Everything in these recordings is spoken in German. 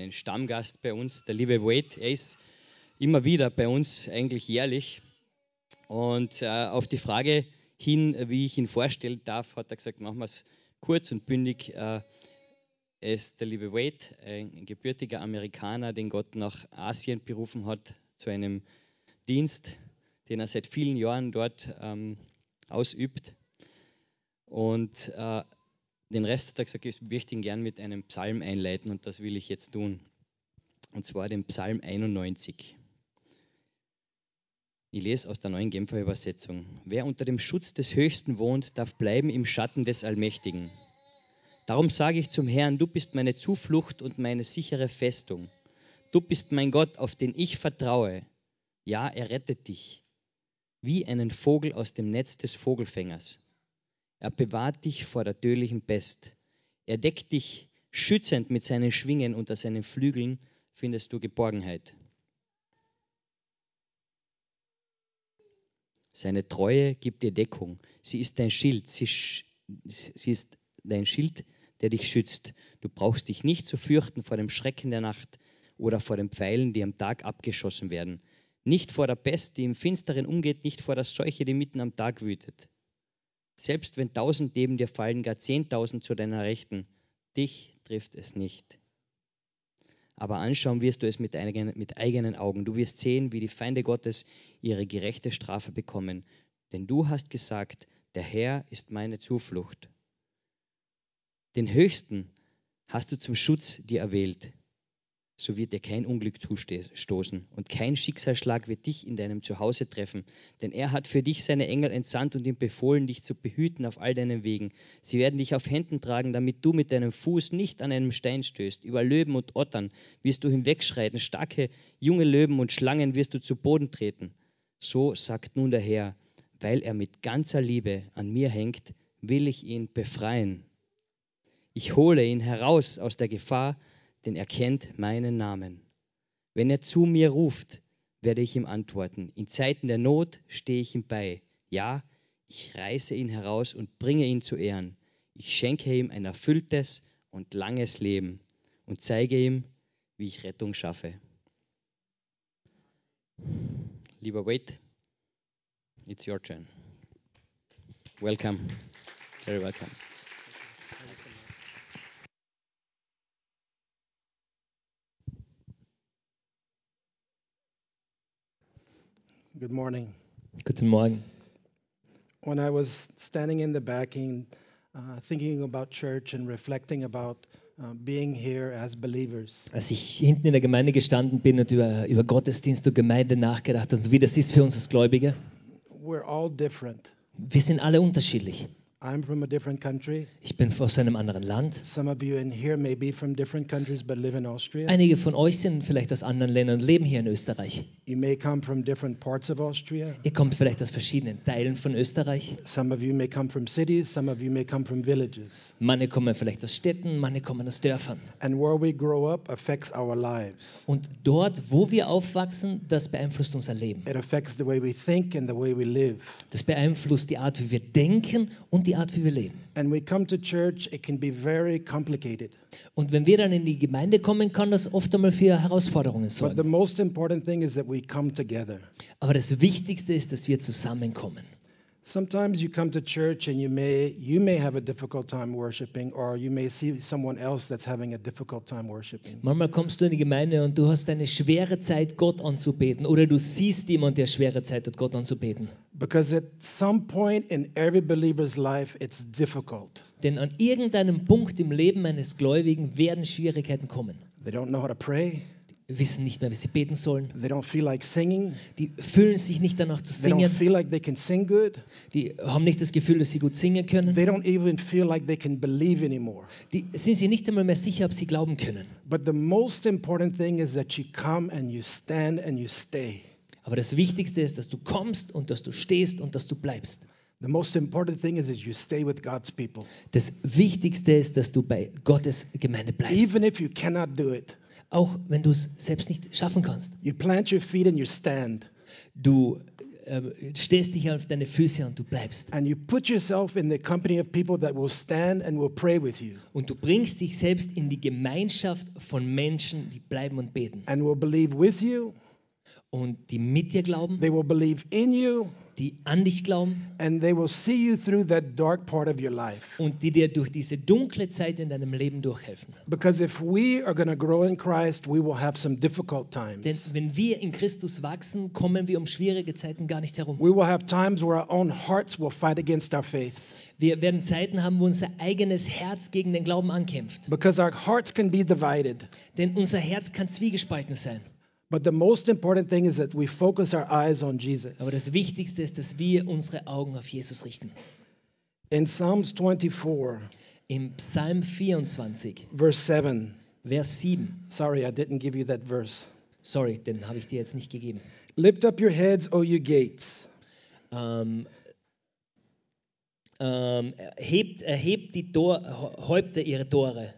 einen Stammgast bei uns, der liebe Wade. Er ist immer wieder bei uns, eigentlich jährlich. Und äh, auf die Frage hin, wie ich ihn vorstellen darf, hat er gesagt, machen wir es kurz und bündig. Äh, er ist der liebe Wade, ein gebürtiger Amerikaner, den Gott nach Asien berufen hat, zu einem Dienst, den er seit vielen Jahren dort ähm, ausübt. Und äh, den Rest hat er gesagt, ich möchte ihn gern mit einem Psalm einleiten und das will ich jetzt tun. Und zwar den Psalm 91. Ich lese aus der neuen Genfer Übersetzung. Wer unter dem Schutz des Höchsten wohnt, darf bleiben im Schatten des Allmächtigen. Darum sage ich zum Herrn, du bist meine Zuflucht und meine sichere Festung. Du bist mein Gott, auf den ich vertraue. Ja, er rettet dich, wie einen Vogel aus dem Netz des Vogelfängers. Er bewahrt dich vor der tödlichen Pest. Er deckt dich schützend mit seinen Schwingen, unter seinen Flügeln findest du Geborgenheit. Seine Treue gibt dir Deckung. Sie ist dein Schild. Sie, sie ist dein Schild, der dich schützt. Du brauchst dich nicht zu fürchten vor dem Schrecken der Nacht oder vor den Pfeilen, die am Tag abgeschossen werden. Nicht vor der Pest, die im Finsteren umgeht, nicht vor der Seuche, die mitten am Tag wütet. Selbst wenn tausend neben dir fallen, gar zehntausend zu deiner Rechten, dich trifft es nicht. Aber anschauen wirst du es mit eigenen, mit eigenen Augen. Du wirst sehen, wie die Feinde Gottes ihre gerechte Strafe bekommen. Denn du hast gesagt, der Herr ist meine Zuflucht. Den Höchsten hast du zum Schutz dir erwählt so wird dir kein Unglück zustoßen und kein Schicksalsschlag wird dich in deinem Zuhause treffen. Denn er hat für dich seine Engel entsandt und ihm befohlen, dich zu behüten auf all deinen Wegen. Sie werden dich auf Händen tragen, damit du mit deinem Fuß nicht an einem Stein stößt. Über Löwen und Ottern wirst du hinwegschreiten, starke junge Löwen und Schlangen wirst du zu Boden treten. So sagt nun der Herr, weil er mit ganzer Liebe an mir hängt, will ich ihn befreien. Ich hole ihn heraus aus der Gefahr, denn er kennt meinen Namen. Wenn er zu mir ruft, werde ich ihm antworten. In Zeiten der Not stehe ich ihm bei. Ja, ich reiße ihn heraus und bringe ihn zu Ehren. Ich schenke ihm ein erfülltes und langes Leben und zeige ihm, wie ich Rettung schaffe. Lieber Wade, it's your turn. Welcome. Very welcome. Good morning. Guten Morgen. When I was standing in the backing, uh, thinking about church and reflecting about uh, being here as believers, Als ich hinten in der Gemeinde gestanden bin und über, über Gottesdienst und Gemeinde nachgedacht habe, wie das ist für uns als Gläubige, we're all different. wir sind alle unterschiedlich. I'm from a different country. Ich bin aus einem anderen Land. Some of you in here may be from different countries but live in Austria. Einige von euch sind vielleicht aus anderen Ländern und leben hier in Österreich. You may come from different parts of Austria. Ihr kommt vielleicht aus verschiedenen Teilen von Österreich. Some of you may come from cities, some of you may come from villages. Manche kommen vielleicht aus Städten, manche kommen aus Dörfern. And where we grow up affects our lives. Und dort, wo wir aufwachsen, das beeinflusst unser Leben. It affects the way we think and the way we live. Das beeinflusst die Art, wie wir denken und die Art, wie wir leben. And we come to church, it can be very complicated. Und wenn wir dann in die Gemeinde kommen, kann das oft einmal für Herausforderungen But the sorgen. most important thing is that we come together. Aber das Wichtigste ist, dass wir zusammenkommen. Sometimes you come to church and you may you may have a difficult time worshiping or you may see someone else that's having a difficult time worshiping. Manchmal kommst du in die Gemeinde und du hast eine schwere Zeit, Gott anzubeten. Oder du siehst jemanden, der schwere Zeit hat, Gott anzubeten. Because at some point in every believer's life it's difficult. Denn an irgendeinem Punkt im Leben eines Gläubigen werden Schwierigkeiten kommen. They don't know how to pray. Wissen nicht mehr, wie sie beten sollen. They don't feel like singing. Die fühlen sich nicht danach zu They don't singen. feel like they can sing good. Die haben nicht das Gefühl, dass sie gut singen können. They don't even feel like they can believe anymore. Die sind sich nicht einmal mehr sicher, ob sie glauben können. But the most important thing is that you come and you stand and you stay. Aber das Wichtigste ist, dass du kommst und dass du stehst und dass du bleibst. The most important thing is that you stay with God's people. Das Wichtigste ist, dass du bei Gottes Gemeinde bleibst. Even if you cannot do it, Auch wenn du es selbst nicht schaffen kannst. you plant your feet and you stand. Du äh, stellst dich auf deine Füße und du bleibst. and you put yourself in the company of people that will stand and will pray with you Und du bringst dich selbst in die Gemeinschaft von Menschen, die bleiben und beten. and will believe with you, Und die mit dir glauben, they will believe in you, die an dich glauben and they will see you through that dark part of your life. und die dir durch diese dunkle Zeit in deinem Leben durchhelfen. Because if we are going to grow in Christ, we will have some difficult Denn times. wenn wir in Christus wachsen, kommen wir um schwierige Zeiten gar nicht herum. We will have times where our own hearts will fight against our faith. Wir werden Zeiten haben, wo unser eigenes Herz gegen den Glauben ankämpft. Because our hearts can be divided. Denn unser Herz kann zwiegespalten sein. But the most important thing is that we focus our eyes on Jesus. Aber das Wichtigste ist, dass wir unsere Augen auf Jesus richten. In Psalms 24, Im Psalm 24, verse 7, Vers 7. sorry, I didn't give you that verse. Sorry, den habe ich dir jetzt nicht gegeben. Lift up your heads, O you gates, Ähm, ähm, erhebt, erhebt die Tor, Häupter ihre Tore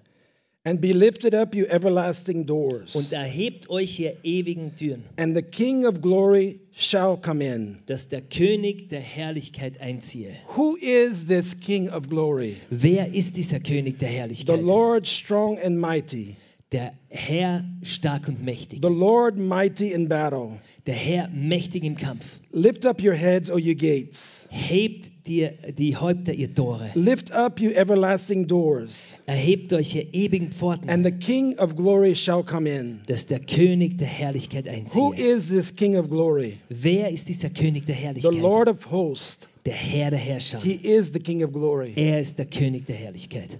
and be lifted up, you everlasting doors. und erhebt euch ihr ewigen Türen, and the King of glory shall come in. dass der König der Herrlichkeit einziehe. Who is this King of glory? Wer ist dieser König der The Herrlichkeit? Lord strong and mighty, Der Herr stark und mächtig. the Lord mighty in battle. Der Herr mächtig im Kampf. Lift up your heads, O you gates. Hebt dir die Häupter ihr Tore. Lift up, you everlasting doors, Erhebt euch ihr ewigen Pforten, and the King of glory shall come in. dass der König der Herrlichkeit Who einziehe. is this King of glory? Wer ist dieser König der The Herrlichkeit? Lord of hosts. Der Herr der Herrscher. He is the King of glory. Er ist der König der Herrlichkeit.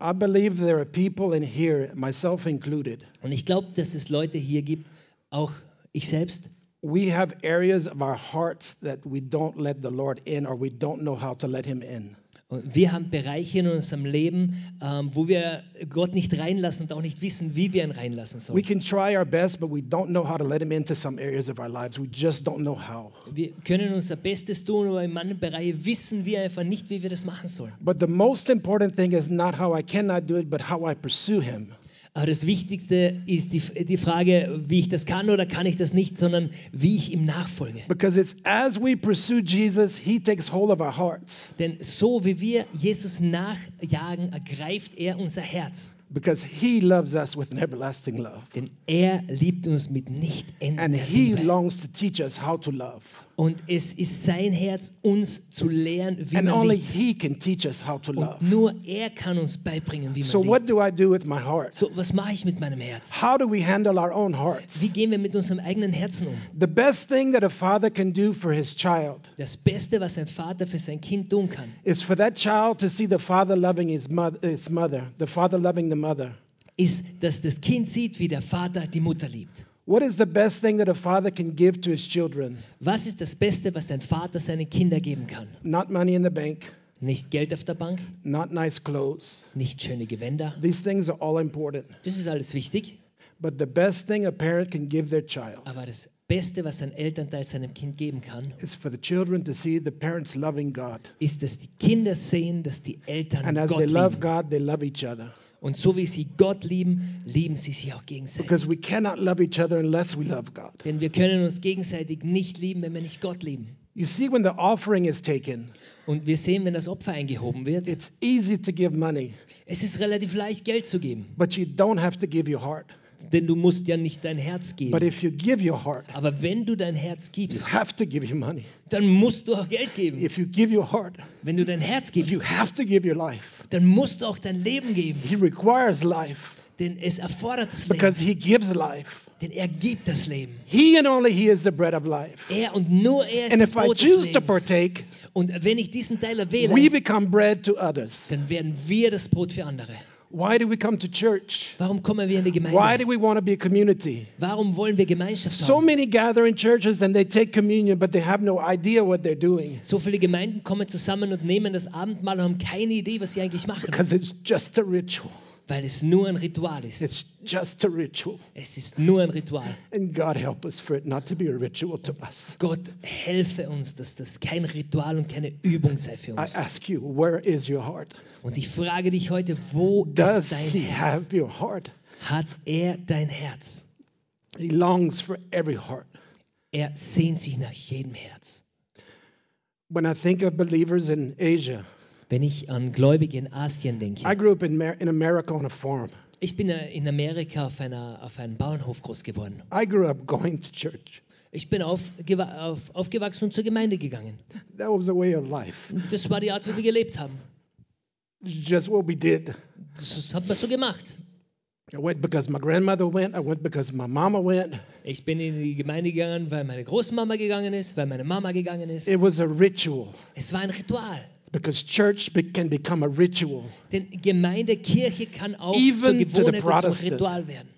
I believe there are people in here, myself included. Und ich glaube, dass es Leute hier gibt, auch ich selbst, We have areas of our hearts that we don't let the Lord in or we don't know how to let Him in. Wir haben Bereiche in unserem Leben, ähm, wo wir Gott nicht reinlassen und auch nicht wissen, wie wir ihn reinlassen We sollen. can try our best, but we don't know how to let Him into some areas of our lives. We just don't know how. Wir können unser Bestes tun, aber in manchen Bereichen wissen wir einfach nicht, wie wir das machen sollen. But the most important thing is not how I cannot do it, but how I pursue Him. Aber das Wichtigste ist die, die Frage, wie ich das kann oder kann ich das nicht, sondern wie ich ihm nachfolge. Because it's as we pursue Jesus, He takes hold of our hearts. Denn so wie wir Jesus nachjagen, ergreift er unser Herz. Because He loves us with an everlasting love. Denn er liebt uns mit nicht And endender He Liebe. longs to teach us how to love. Und es ist sein Herz, uns zu lehren, wie And man only liebt. He can teach us how to love. Und nur er kann uns beibringen, wie man So, what liebt. do I do with my heart? So, was mache ich mit meinem Herz? How do we handle our own hearts? Wie gehen wir mit unserem eigenen Herzen um? The best thing that a father can do for his child Das Beste, was ein Vater für sein Kind tun kann, is for that child to see the father loving his mother, his mother, the father loving the mother. ist, dass das Kind sieht, wie der Vater die Mutter liebt. What is the best thing that a father can give to his children? Was ist das Beste, was ein Vater seinen Kindern geben kann? Not money in the bank, Nicht Geld auf der Bank, not nice clothes. nicht schöne Gewänder. These things are all important. Das ist alles wichtig. But the best thing a parent can give their child Aber das Beste, was ein Elternteil seinem Kind geben kann, is for the children to see the parents loving God. ist, dass die Kinder sehen, dass die Eltern And as Gott they love lieben. God, they love each other. Und so wie sie Gott lieben, lieben sie sich auch gegenseitig. Because we cannot love each other unless we love God. Denn wir können uns gegenseitig nicht lieben, wenn wir nicht Gott lieben. You see, when the offering is taken, Und wir sehen, wenn das Opfer eingehoben wird, it's easy to give money, es ist relativ leicht, Geld zu geben. but you don't have to give your heart. Denn du musst ja nicht dein Herz But geben. if you give your heart, Aber wenn du dein Herz you gibst, have to give your money. dann musst du auch Geld geben. If you give your heart, Wenn du dein Herz gibst, you have to give your life. Dann musst du auch dein Leben geben. He requires life Denn es erfordert das Leben. because He gives life. Denn er gibt das Leben. He and only He is the bread of life. Er und nur er ist And das if I Brot des choose to Lebens. partake, Und wenn ich diesen Teil we erwähle, become bread to others. dann werden wir das Brot für andere. Why do we come to church? Warum kommen wir in die Why do we want to be a community? Warum wollen wir Gemeinschaft So many gather in churches and they take communion, but they have no idea what they're doing So viele Gemeinden kommen zusammen und nehmen das Abendmahl und haben keine Idee, was sie eigentlich machen, because it's just a ritual. Weil es nur ein Ritual ist. It's just a ritual. Es ist nur ein Ritual. And God help us for it not to be a ritual to us. Gott helfe uns, dass das kein Ritual und keine Übung sei für I uns. ask you, where is your heart? Und ich frage dich heute, wo Does ist dein He Herz? have your heart? Hat er dein Herz? He longs for every heart. Er sehnt sich nach jedem Herz. When I think of believers in Asia, Wenn ich an Gläubige in Asien I denke, grew up in, Mer- in America on a farm. ich bin äh, in Amerika auf, einer, auf einem Bauernhof groß geworden. I grew up going to church. Ich bin aufgewa auf, aufgewachsen und zur Gemeinde gegangen. That was a way of life. Das war die Art, wie wir gelebt haben. Just what we did. Das hat man so gemacht. I went because my grandmother went. I went because my mama went. Ich bin in die Gemeinde gegangen, weil meine Großmama gegangen ist, weil meine Mama gegangen ist. It was a ritual Es war ein Ritual. Because church can become a ritual. Denn Gemeinde, Kirche kann auch Even zur to the Gewohnheit und zum. Ritual werden.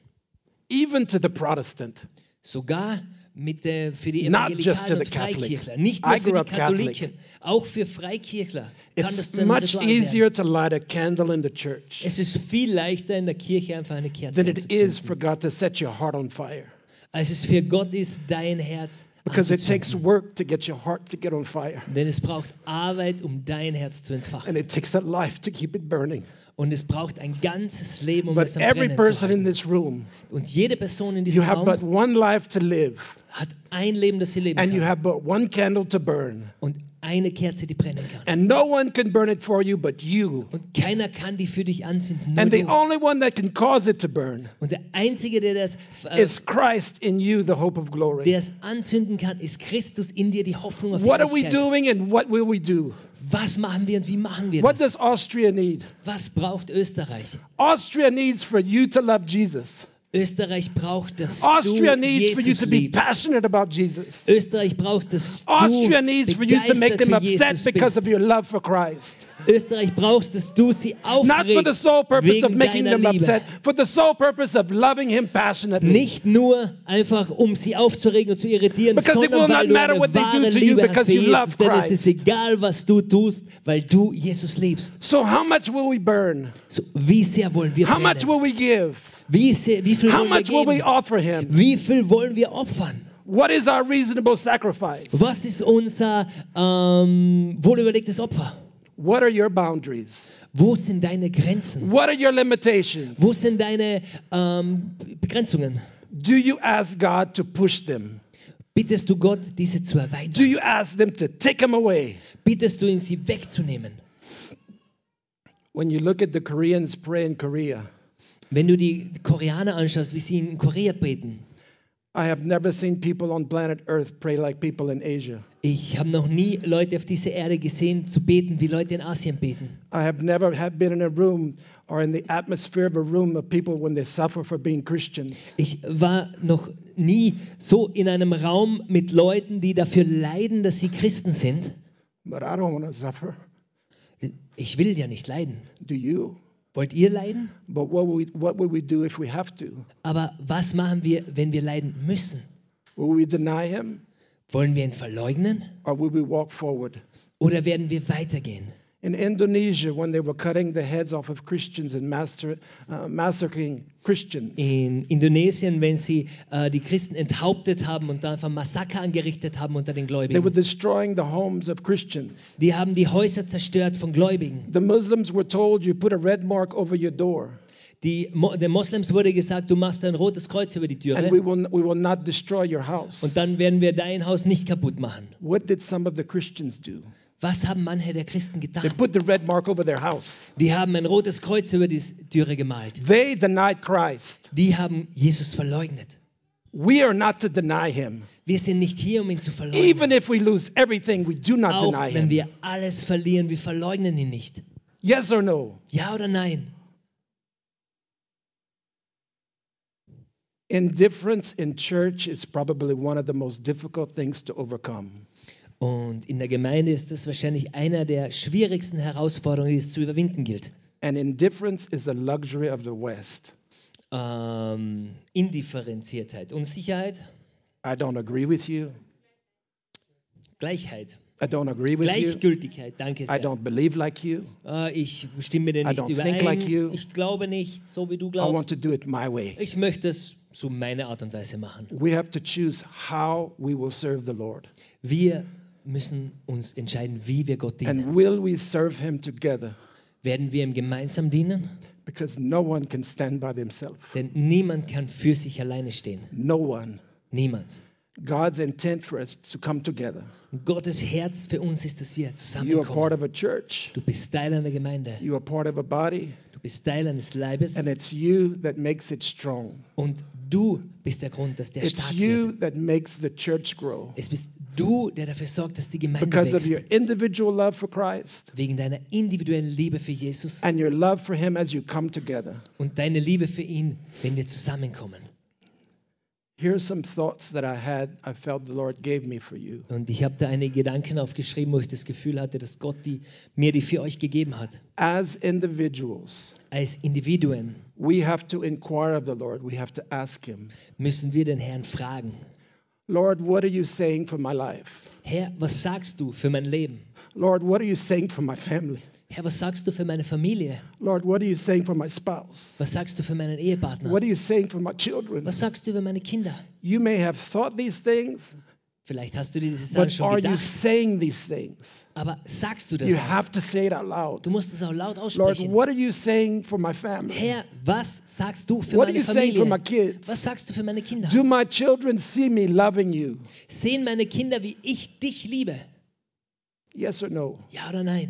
Even to the Protestant. Sogar mit der, für die Evangelikalen und. Freikirchler. Nicht nur für die. Katholiken, auch für Freikirchler kann das It's zu einem much easier to light a candle in the church Es ist viel leichter in der Kirche einfach eine Kerze than it is anzuzünden, for God to set your heart on fire. als es für Gott ist, dein Herz Because it takes work to get your heart to get on fire. Denn es braucht Arbeit, um dein Herz zu entfachen. And it takes a life to keep it burning. Und es braucht ein ganzes Leben, um But es am every Brennen zu person in this room, Und jede Person in you diesem have but Raum one life to live, hat ein Leben, das sie leben and you kann. have but one candle to burn. Und eine Kerze, die brennen kann. And no one can burn it for you but you. Und keiner kann die für dich anzünden, nur And the du. only one that can cause it to burn Und der Einzige, der das, äh, is Christ in you, the hope of glory. der es anzünden kann, ist Christus in dir, die Hoffnung auf What are we Ewigkeit. doing and what will we do? Was machen wir und wie machen wir What das? does Austria need? Was braucht Österreich? Austria needs for you to love Jesus. Österreich braucht, dass Austria needs for you Jesus to be passionate about Jesus. Österreich braucht, dass Austria needs for you to make them upset Jesus because bist. of your love for Christ. Österreich brauchst, dass du sie Not for the aufregst sole purpose of making them Liebe. upset, for the sole purpose of loving Him passionately. Nicht nur einfach, um sie aufzuregen und zu irritieren, Because it will sondern weil not matter what they do to you Liebe because you Jesus. love Denn es ist Christ. egal, was du tust, weil du Jesus liebst. So, how much will we burn? So, wie sehr wollen wir How much brennen? will we give? Wie, sehr, wie viel How wollen wir much will we geben? offer Him? Wie viel wollen wir opfern? What is our reasonable sacrifice? Was ist unser ähm, wohlüberlegtes Opfer? What are your boundaries? Wo sind deine Grenzen? What are your limitations? Wo sind deine ähm, um, Begrenzungen? Do you ask God to push them? Bittest du Gott, diese zu Do erweitern? you ask them to take them away? Bittest du ihn, sie wegzunehmen? When you look at the Koreans pray in Korea, Wenn du die Koreaner anschaust, wie sie in Korea beten, I have never seen people on planet Earth pray like people in Asia. ich habe noch nie Leute auf dieser Erde gesehen zu beten, wie Leute in Asien beten. I have never have been in a room or in the atmosphere of a room of people when they suffer for being Christians. Ich war noch nie so in einem Raum mit Leuten, die dafür leiden, dass sie Christen sind. But I don't want to suffer. Ich will ja nicht leiden. Do you? Wollt ihr leiden? But what will we, what will we do if we have to? Aber was machen wir, wenn wir leiden müssen? Will we deny him Wollen wir ihn verleugnen or will we walk forward? oder werden wir weitergehen? In Indonesia, when they were cutting the heads off of Christians and master, uh, massacring Christians, In Indonesien, wenn sie äh, die Christen enthauptet haben und da einfach Massaker angerichtet haben unter den Gläubigen. they were destroying the homes of Christians. Die haben die Häuser zerstört von Gläubigen. The Muslims were told you put a red mark over your door Die, den Moslems wurde gesagt, du machst ein rotes Kreuz über die and we will, we will not destroy your house. und dann werden wir dein Haus nicht kaputt machen. What did some of the Christians do? Was haben manche der Christen They getan? put the red mark over their house. Die haben ein rotes Kreuz über die Türe gemalt. They denied Christ. Die haben Jesus verleugnet. We are not to deny him. Wir sind nicht hier, um ihn zu verleugnen. Even if we lose everything, we do not Auch deny wenn him. wir alles verlieren, wir verleugnen ihn nicht. Yes or no? Ja oder nein? Indifference in church is probably one of the most difficult things to overcome. Und in der Gemeinde ist das wahrscheinlich einer der schwierigsten Herausforderungen, die es zu überwinden gilt. And indifference is a luxury of the West. Ähm, Indifferenziertheit, Unsicherheit, I don't agree with you. Gleichheit, I don't agree with you. Gleichgültigkeit, danke I sehr. don't believe like you. Äh, ich stimme dir I nicht don't überein. think like you. Ich glaube nicht, so wie du I want glaubst. to do it my way. Ich möchte es so meine Art und Weise machen. We have to choose how we will serve the Lord. Wir müssen uns entscheiden, wie wir Gott dienen. And will we serve him together? Werden wir ihm gemeinsam dienen? Because no one can stand by themselves. Denn niemand kann für sich alleine stehen. No one. Niemand. God's intent for us to come together. Gottes Herz für uns ist, dass wir You are part zusammenkommen. of a church, Du bist Teil einer Gemeinde. you are part of a body, Du bist Teil eines Leibes. and it's you that makes it strong. Und du bist der Grund, dass der It's stark you wird. that makes the church grow. Es bist du, der dafür sorgt, dass die Gemeinde Because of your wächst. individual love for Christ Wegen deiner individuellen Liebe für Jesus and your love for Him as you come together. und deine Liebe für ihn, wenn wir zusammenkommen. Here are some thoughts that I had, I felt the Lord gave me for you. Und ich habe da einige Gedanken aufgeschrieben, wo ich das Gefühl hatte, dass Gott die, mir die für euch gegeben hat. As individuals, Als Individuen we have to inquire of the Lord. We have to ask Him, müssen wir den Herrn fragen. Lord, what are you saying for my life? Herr, was sagst du für mein Leben? Lord, what are you saying for my family? Herr, was sagst du für meine Familie? Lord, what are you saying for my spouse? Was sagst du für meinen Ehepartner? What are you saying for my children? Was sagst du über meine Kinder? You may have thought these things, Vielleicht hast du dir diese Sachen but schon are you gedacht, saying these things? aber sagst du das You auch? have to say it out loud. Du musst es auch laut Lord, aussprechen. what are you saying for my family? Herr, was sagst du für What are meine you saying for my Familie? kids? Was sagst du für meine Kinder? Do my children see me loving you? Sehen meine Kinder, wie ich dich liebe? Yes or no? Ja oder nein?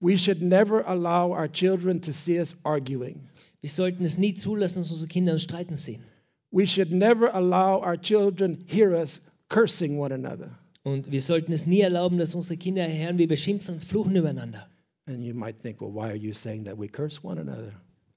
We should never allow our children to see us arguing. Wir sollten es nie zulassen, dass unsere Kinder uns streiten sehen. We should never allow our children hear us cursing one another. Und wir sollten es nie erlauben, dass unsere Kinder wie wir schimpfen und fluchen übereinander. And you might think, well, why are you saying that we curse one another?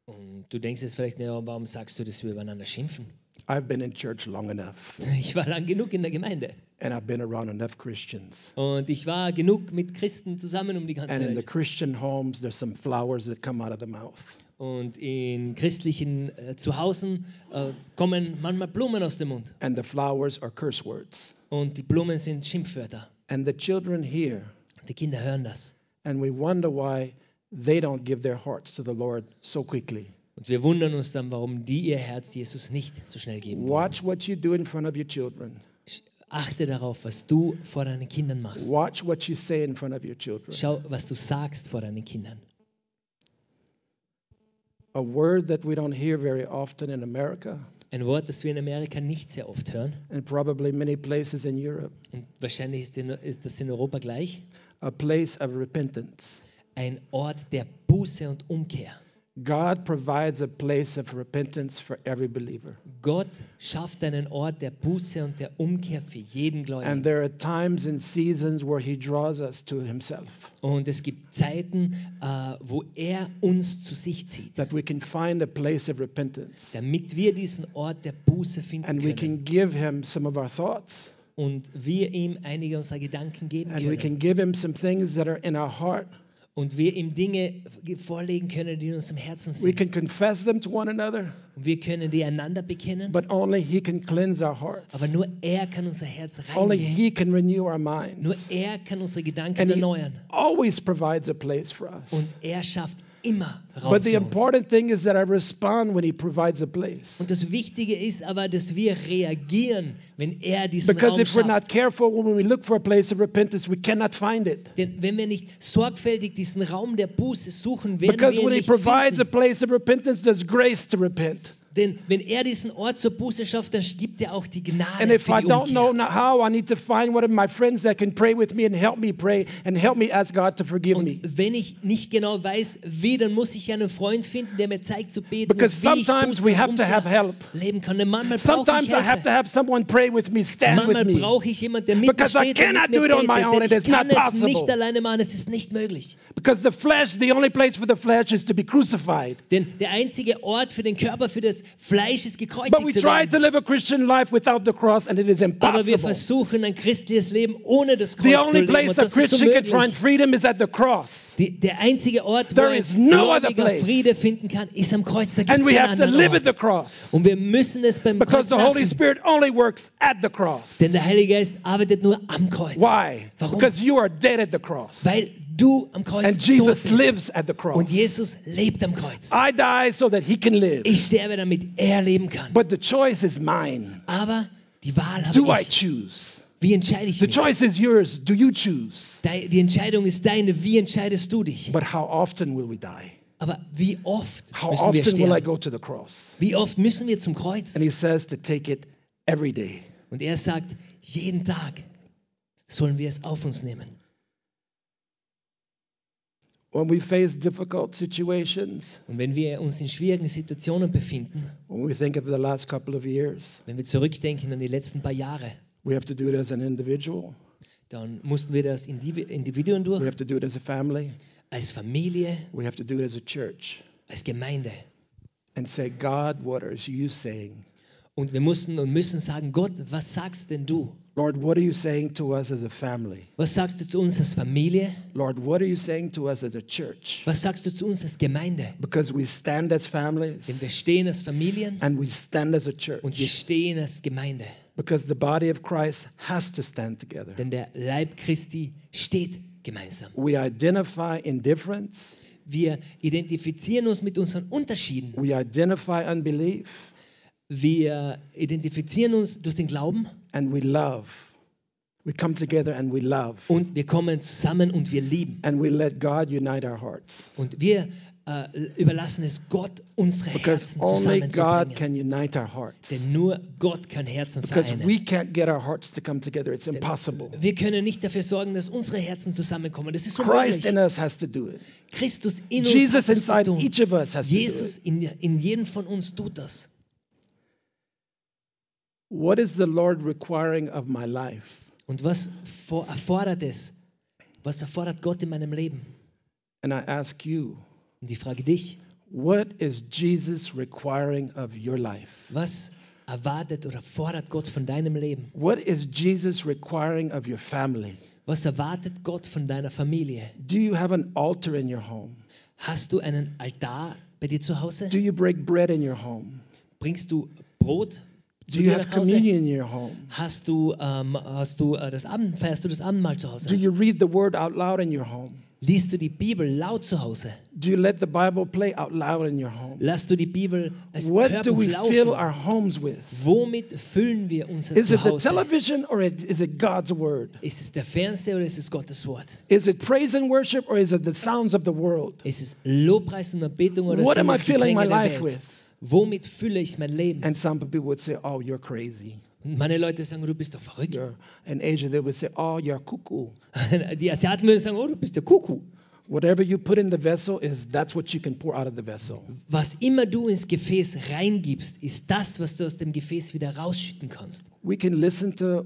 Und du denkst jetzt vielleicht, naja, warum sagst du, dass wir übereinander schimpfen? I've been in church long enough, Ich war lang genug in der Gemeinde. and I've been around enough Christians. Und ich war genug mit Christen zusammen um die ganze And in the Welt. Christian homes, there's some flowers that come out of the mouth. Und in christlichen äh, Zuhausen äh, kommen manchmal Blumen aus dem Mund. And the flowers are curse words. Und die Blumen sind Schimpfwörter. And the children hear, Die Kinder hören das. and we wonder why they don't give their hearts to the Lord so quickly. Und wir wundern uns dann, warum die ihr Herz Jesus nicht so schnell geben. Watch what you do in front of your children. Achte darauf, was du vor deinen Kindern machst. Watch what you say in front of your children. Schau, was du sagst vor deinen Kindern. A word that we don't hear very often in America Ein Wort, das wir in Amerika nicht sehr oft hören. and probably many places in Europe. Und wahrscheinlich ist, in, ist das in Europa gleich. A place of repentance. Ein Ort der Buße und Umkehr. God provides a place of repentance for every believer. Gott schafft einen Ort der Buße und der Umkehr für jeden And Gläubigen. there are times and seasons where He draws us to Himself, Und es gibt Zeiten, äh, wo er uns zu sich zieht, that we can find a place of repentance. damit wir diesen Ort der Buße finden And we können can give Him some of our thoughts. und wir ihm einige unserer Gedanken geben And we können can give Him some things that are in our heart. Und wir ihm Dinge vorlegen können, die in unserem Herzen We sind. can confess them to one another, Und wir können die einander bekennen, but only He can cleanse our hearts. aber nur er kann unser Herz Only reinigen. He can renew our Nur minds. er kann unsere Gedanken And He erneuern always provides a place for us. und er schafft immer Raum But the für uns. important thing is that I respond when He provides a place. Und das Wichtige ist aber, dass wir reagieren, wenn er diesen Because Raum if we're schafft. not careful when we look for a place of repentance, we cannot find it. Denn wenn wir nicht sorgfältig diesen Raum der Buße suchen, werden Because wir when ihn He nicht provides a finden. place of repentance, there's grace to repent. Denn wenn er diesen Ort zur Buße schafft, dann gibt er auch die Gnade And if für I don't know how, I need to find one of my friends that can pray with me and help me pray and help me ask God to forgive me. Und wenn ich nicht genau weiß, wie, dann muss ich einen Freund finden, der mir zeigt zu beten, Because und wie ich sometimes Buße we have to have help. leben kann. Denn manchmal brauche Sometimes ich I have to have someone pray with me, stand with me. brauche ich jemanden, der mit mir Because I steht und cannot mir do it on my betet, own. denn It ich is not kann es possible. nicht alleine machen, es ist nicht möglich. Because the flesh, the only place for the flesh is to be crucified. Denn der einzige Ort für den Körper, für das Fleisch ist But we gekreuzigt zu try werden. to live a Christian life without the cross, and it is Aber wir versuchen ein christliches Leben ohne das Kreuz The zu only leben. place Und a das ist so Christian can find möglich. freedom is at the cross. Die, der einzige Ort, wo There ein is no other Gläubiger place. Friede finden kann, ist am Kreuz. Da And es we keinen have to live at the cross. Und wir müssen es beim Because Kreuz the Holy lassen. Spirit only works at the cross. Denn der Heilige Geist arbeitet nur am Kreuz. Why? Warum? Because you are dead at the cross. Weil du am Kreuz And Jesus lives at the cross. Und Jesus lebt am Kreuz. I die so that he can live. Ich sterbe, damit er leben kann. But the choice is mine. Aber die Wahl habe Do I choose? Wie entscheide ich The mich? choice is yours. Do you choose? Dei- Die Entscheidung ist deine. Wie entscheidest du dich? But how often will we die? Aber wie oft How müssen wir often will I sterben? go to the cross? Wie oft müssen wir zum Kreuz? And he says to take it every day. Und er sagt, jeden Tag sollen wir es auf uns nehmen. When we face difficult situations, Und wenn wir uns in schwierigen Situationen befinden, when we think of the last couple of years, wenn wir zurückdenken an die letzten paar Jahre, we have to do it as an individual, dann mussten wir das Indivi- Individuen durch, we have to do it as a family, als Familie, we have to do it as a church, als Gemeinde. and say, God, what are you saying? Und wir mussten und müssen sagen, Gott, was sagst denn du? Lord, what are you saying to us as a family? Was sagst du zu uns als Familie? Lord, what are you saying to us as a church? Was sagst du zu uns als Gemeinde? Because we stand as families. Denn wir stehen als Familien and we stand as a church. und wir stehen als Gemeinde. Because the body of Christ has to stand together. Denn der Leib Christi steht gemeinsam. We identify indifference, Wir identifizieren uns mit unseren Unterschieden. we identify unbelief, Wir identifizieren uns durch den Glauben and we love. We come together and we love. und wir kommen zusammen und wir lieben. And we let God unite our hearts. Und wir äh, überlassen es Gott, unsere Because Herzen only God can unite our hearts. Denn nur Gott kann Herzen Because vereinen. we can't get our hearts to come together. It's impossible. Wir können nicht dafür sorgen, dass unsere Herzen zusammenkommen. Das ist Christ in unmöglich. us has to do it. Christus in uns Jesus hat das zu inside tun. each of us has to do Jesus in, in jedem von uns tut das. What is the Lord requiring of my life? Und was erfordert es? Was erfordert Gott in meinem Leben? And I ask you, Und ich frage dich, what is Jesus requiring of your life? was erwartet oder fordert Gott von deinem Leben? What is Jesus requiring of your family? Was erwartet Gott von deiner Familie? Do you have an altar in your home? Hast du einen Altar bei dir zu Hause? Do you break bread in your home? Bringst du Brot Do you have communion in your home? Hast du, ähm, hast du äh, das Abend, feierst du das Abendmahl zu Hause? Do you read the word out loud in your home? Liest du die Bibel laut zu Hause? Do you let the Bible play out loud in your home? Lass du die Bibel als What do Hörbuch we fill our homes with? Womit füllen wir unser Is it the Zuhause? television or is it God's word? Ist es der Fernseher oder ist es Gottes Wort? Is it praise and worship or is it the sounds of the world? Ist es Lobpreis und Anbetung oder What sind am I es die filling my Klänge der life Welt? with? Womit fülle ich mein Leben? And some people would say, Oh, you're crazy. Meine Leute sagen, du bist doch verrückt. You're, in Asia, they would say, Oh, you're cuckoo. Die Asiaten würden sagen, oh, du bist der Kuckuck. Whatever you put in the vessel is that's what you can pour out of the vessel. Was immer du ins Gefäß reingibst, ist das, was du aus dem Gefäß wieder rausschütten kannst. We can listen to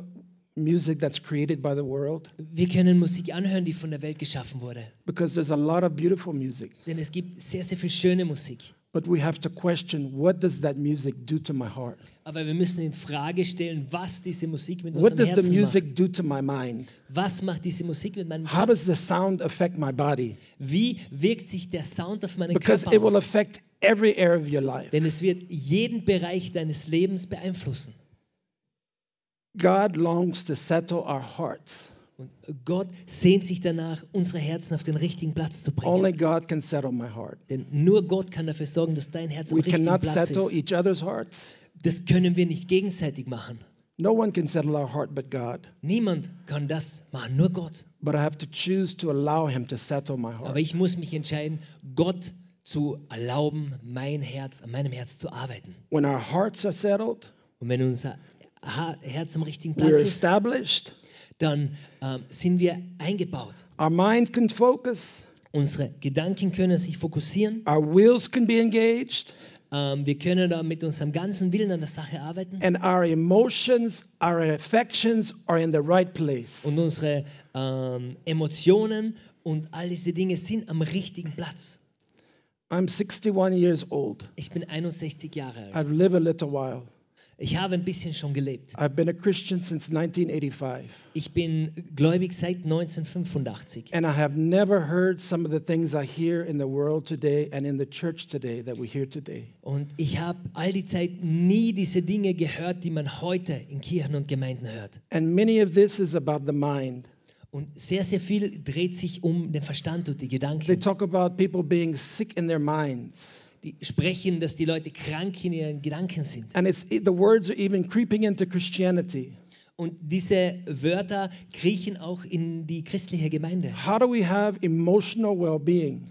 music that's created by the world Wir können Musik anhören, die von der Welt geschaffen wurde. because there's a lot of beautiful music. Denn es gibt sehr, sehr viel schöne Musik. But we have to question what does that music do to my heart? Aber wir müssen in Frage stellen, was diese Musik mit What unserem does the Herzen macht. music do to my mind? Was macht diese Musik mit meinem How Kopf? does the sound affect my body? Wie wirkt sich der Sound auf meinen Because Körper it will aus? affect every area of your life. Denn es wird jeden Bereich deines Lebens beeinflussen. God longs to settle our hearts. Und Gott sehnt sich danach, unsere Herzen auf den richtigen Platz zu bringen. Only God can settle my heart. Denn nur Gott kann dafür sorgen, dass dein Herz am We richtigen cannot Platz settle ist. each other's hearts. Das können wir nicht gegenseitig machen. No one can settle our heart but God. Niemand kann das machen, nur Gott. But I have to choose to allow Him to settle my Aber heart. ich muss mich entscheiden, Gott zu erlauben, mein Herz, an meinem Herz zu arbeiten. When our hearts are settled, Und wenn unser Herz am richtigen we're Platz ist, established, dann ähm, sind wir eingebaut. our minds can focus, Unsere Gedanken können sich fokussieren. our wills can be engaged, Ähm, wir können da mit unserem ganzen Willen an der Sache arbeiten. and our emotions, our affections are in the right place. Und unsere ähm, Emotionen und all diese Dinge sind am richtigen Platz. I'm 61 years old. Ich bin 61 Jahre alt. I've lived a little while. Ich habe ein bisschen schon gelebt. I've been a Christian since 1985. Ich bin gläubig seit 1985. And I have never heard some of the things I hear in the world today and in the church today that we hear today. Und ich habe all die Zeit nie diese Dinge gehört, die man heute in Kirchen und Gemeinden hört. And many of this is about the mind. Und sehr, sehr viel dreht sich um den Verstand und die They Gedanken. talk about people being sick in their minds. Die sprechen, dass die Leute krank in ihren Gedanken sind. And it's the words are even creeping into Christianity. Und diese Wörter kriechen auch in die christliche Gemeinde. How do we have emotional well-being?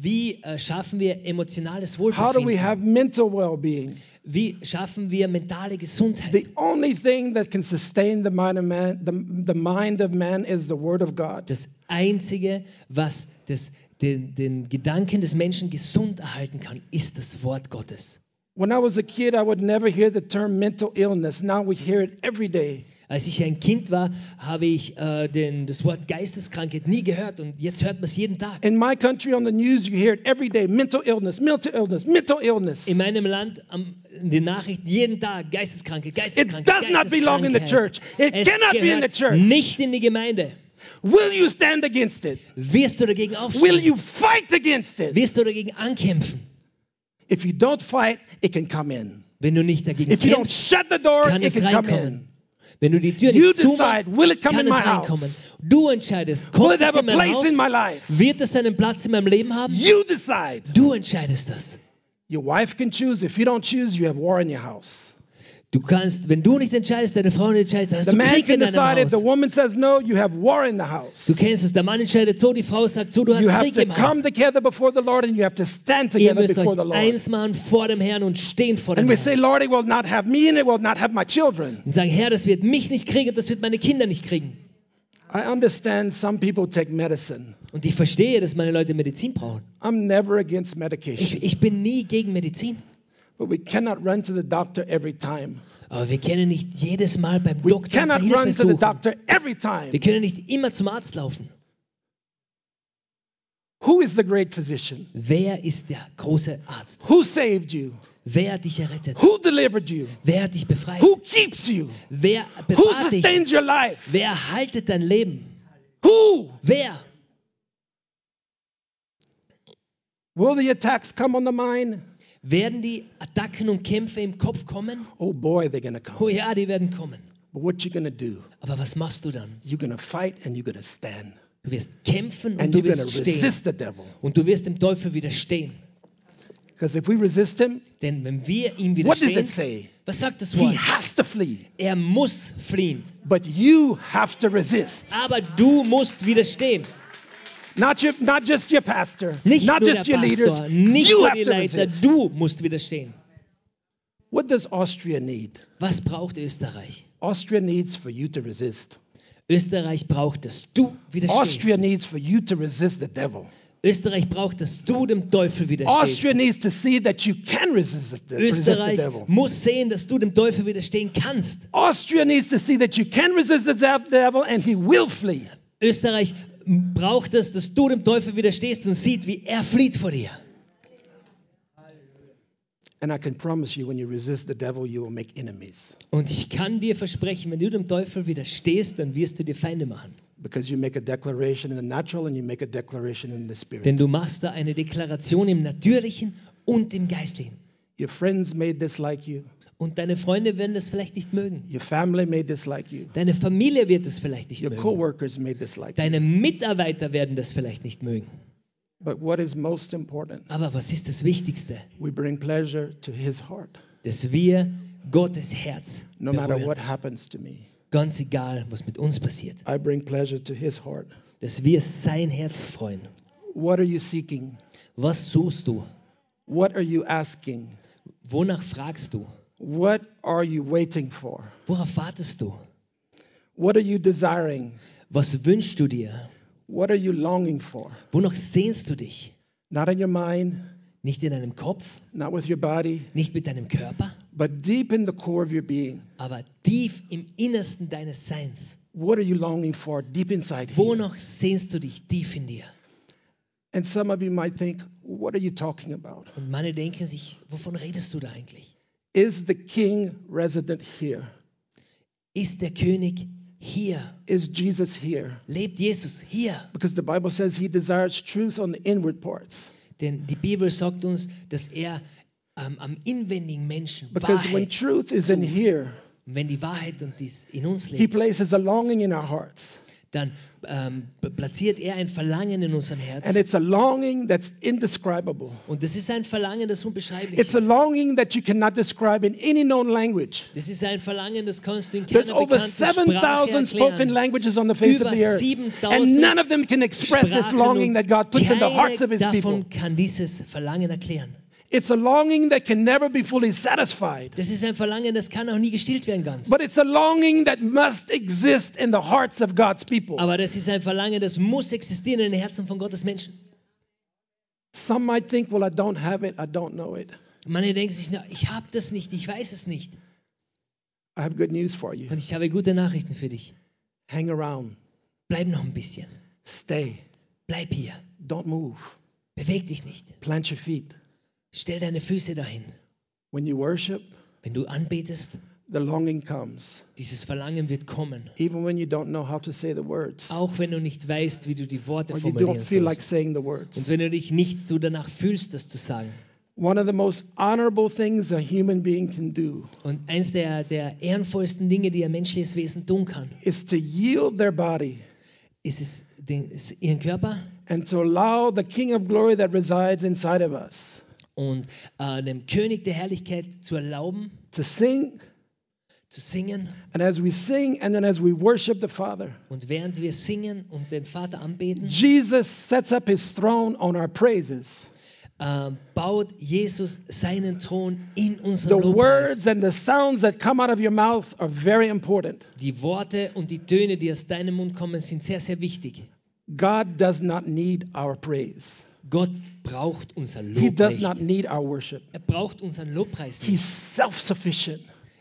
Wie äh, schaffen wir emotionales How do we Wohlbefinden? have mental well-being? Wie schaffen wir mentale Gesundheit? The only thing that can sustain the mind of man, the, the mind of man is the word of God. Das Einzige, was das, den, den Gedanken des Menschen gesund erhalten kann, ist das Wort Gottes. When I was a kid, I would never hear the term mental illness. Now we hear it every day. Als ich ein Kind war, habe ich äh, den, das Wort Geisteskrankheit nie gehört und jetzt hört man es jeden Tag. In my country, on the news, you hear it every day mental illness, mental illness, mental illness. In meinem Land am, in den Nachrichten jeden Tag Geisteskrankheit, It Geisteskrankheit. does not belong in the church. It Es cannot be in the church. nicht in die Gemeinde. Will you stand against it? Wirst du dagegen Will aufstehen? you fight against it? Wirst du dagegen ankämpfen? If you don't fight, it can come in. Wenn du nicht dagegen If you don't kämpfst, shut the door, kann it es can come in. reinkommen. Wenn du die Tür You nicht zumachst, decide, will it come kann in es my house? reinkommen. Du entscheidest, Will kommt es in mein place Haus? in my life? Wird es einen Platz in meinem Leben haben? You decide. Du entscheidest das. Your wife can choose. If you don't choose, you have war in your house. Du kannst, wenn du nicht entscheidest, deine Frau nicht entscheidet, dann hast The du Krieg in deinem the Haus. woman says no, you have war in the house. Du kennst es, der Mann entscheidet so, die Frau sagt so, du hast You Krieg im Haus. come together before the Lord and you have to stand Ihr together müsst before euch the Lord. eins machen vor dem Herrn und stehen vor dem And we say, Herrn. Lord, it will not have me and it will not have my children. Und sagen, Herr, das wird mich nicht kriegen, das wird meine Kinder nicht kriegen. I understand some people take medicine. Und ich verstehe, dass meine Leute Medizin brauchen. I'm never against medication. Ich, ich bin nie gegen Medizin. But we cannot run to the doctor every time. Aber wir können nicht jedes Mal beim We Doktor cannot Hilfe run to the doctor every time. Wir können nicht immer zum Arzt laufen. Who is the great physician? Wer ist der große Arzt? Who saved you? Wer hat dich errettet? Who delivered you? Wer hat dich befreit? Who keeps you? Wer Who bewahrt dich? sustains your life? Wer haltet dein Leben? Who? Wer? Will the attacks come on the mind? Werden die Attacken und Kämpfe im Kopf kommen? Oh boy, they're going to Oh come. ja, die werden kommen. But what you to do? Aber was machst du dann? You're to fight and you're to stand. Du wirst kämpfen und And du you're wirst stehen. resist the devil. Und du wirst dem Teufel widerstehen. Because if we resist him, Denn wenn wir ihm what does it widerstehen, say? was sagt das He Wort? has to flee. Er muss fliehen. But you have to resist. Aber du musst widerstehen. Not, your, not just your pastor, Nicht not just your leaders. Nicht You nur have die to Leiter, resist. du musst widerstehen. What does Austria need? Was braucht Österreich? Austria needs for you to resist. Österreich braucht, dass du Austria needs for you to resist the devil. Österreich braucht, dass du dem Teufel widerstehst. Austria needs to see that you can resist the, Österreich devil. muss sehen, dass du dem Teufel widerstehen kannst. Austria needs to see that you can resist the devil and he will flee. Österreich braucht es, dass du dem Teufel widerstehst und sieht, wie er flieht vor dir. Und ich kann dir versprechen, wenn du dem Teufel widerstehst, dann wirst du dir Feinde machen. because you make a declaration in the natural and you make a declaration in the spirit. Denn du machst da eine Deklaration im Natürlichen und im Geistlichen. Your friends may dislike you, Und deine Freunde werden das vielleicht nicht mögen. your family may dislike you, Deine Familie wird es vielleicht nicht your mögen. co-workers may dislike. Deine Mitarbeiter werden das vielleicht nicht mögen. But what is most important? Aber was ist das Wichtigste? We bring pleasure to his heart, Dass wir Gottes Herz no matter what happens to me. Ganz egal, was mit uns passiert. I bring pleasure to his heart. Dass wir sein Herz freuen. What are you seeking? Was suchst du? What are you asking? Wonach fragst du? What are you waiting for? Worauf wartest du? What are you desiring? Was wünschst du dir? What are you longing for? Wonach sehnst du dich? Not in your mind, Nicht in deinem Kopf, not with your body, nicht mit deinem Körper, but deep in the core of your being. aber tief im Innersten deines Seins. What are you longing for deep inside here? Wonach sehnst du dich tief in dir? And some of you might think, what are you talking about? Und manche denken sich, wovon redest du da eigentlich? Is the king resident here? Ist der König hier? Is Jesus here? Lebt Jesus hier? Because the Bible says he desires truth on the inward parts. Denn die Bibel sagt uns, dass er ähm, am inwendigen Menschen Because when Wahrheit, truth is in here, wenn die Wahrheit und dies in uns he lebt, places a longing in our hearts. Dann ähm, platziert er ein Verlangen in unserem And Herzen. it's a longing that's indescribable. Und das ist ein Verlangen, das unbeschreiblich It's a ist. longing that you cannot describe in any known language. Das ist ein Verlangen, das kannst du in There's keiner over bekannten Sprache 7,000 spoken languages on the face Über of the earth. 7000 And none of them can express this Sprachen longing und that God puts in the hearts of his people. davon kann dieses Verlangen erklären. It's a longing that can never be fully satisfied. Das ist ein Verlangen, das kann auch nie gestillt werden ganz. But it's a longing that must exist in the hearts of God's people. Aber das ist ein Verlangen, das muss existieren in den Herzen von Gottes Menschen. Some might think, well, I don't have it, I don't know it. Manche denken sich, ich habe das nicht, ich weiß es nicht. I have good news for you. Und ich habe gute Nachrichten für dich. Hang around, Bleib noch ein bisschen. stay, Bleib hier. don't move, Beweg dich nicht. plant your feet. Stell deine Füße dahin. When you worship, Wenn du anbetest, the longing comes. dieses Verlangen wird kommen. Even when you don't know how to say the words, Auch wenn du nicht weißt, wie du die Worte or you formulieren don't feel like saying the Und words. wenn du dich nicht so danach fühlst, das zu sagen. One of the most honorable things a human being can do Und eins der, der ehrenvollsten Dinge, die ein menschliches Wesen tun kann, is to yield their body ist es den, ist ihren Körper and to allow the King of glory that resides inside of us und äh, dem König der Herrlichkeit zu erlauben, to sing. zu singen. And as we sing and then as we worship the Father, Und während wir singen und den Vater anbeten, Jesus sets up his throne on our praises. äh, baut Jesus seinen Thron in The unserem words Lobpreis. and the sounds that come out of your mouth are very important. Die Worte und die Töne, die aus deinem Mund kommen, sind sehr, sehr wichtig. God does not need our praise. Gott braucht unser He Lob does not nicht. need our worship. Er braucht unseren Lobpreis nicht. He's self-sufficient,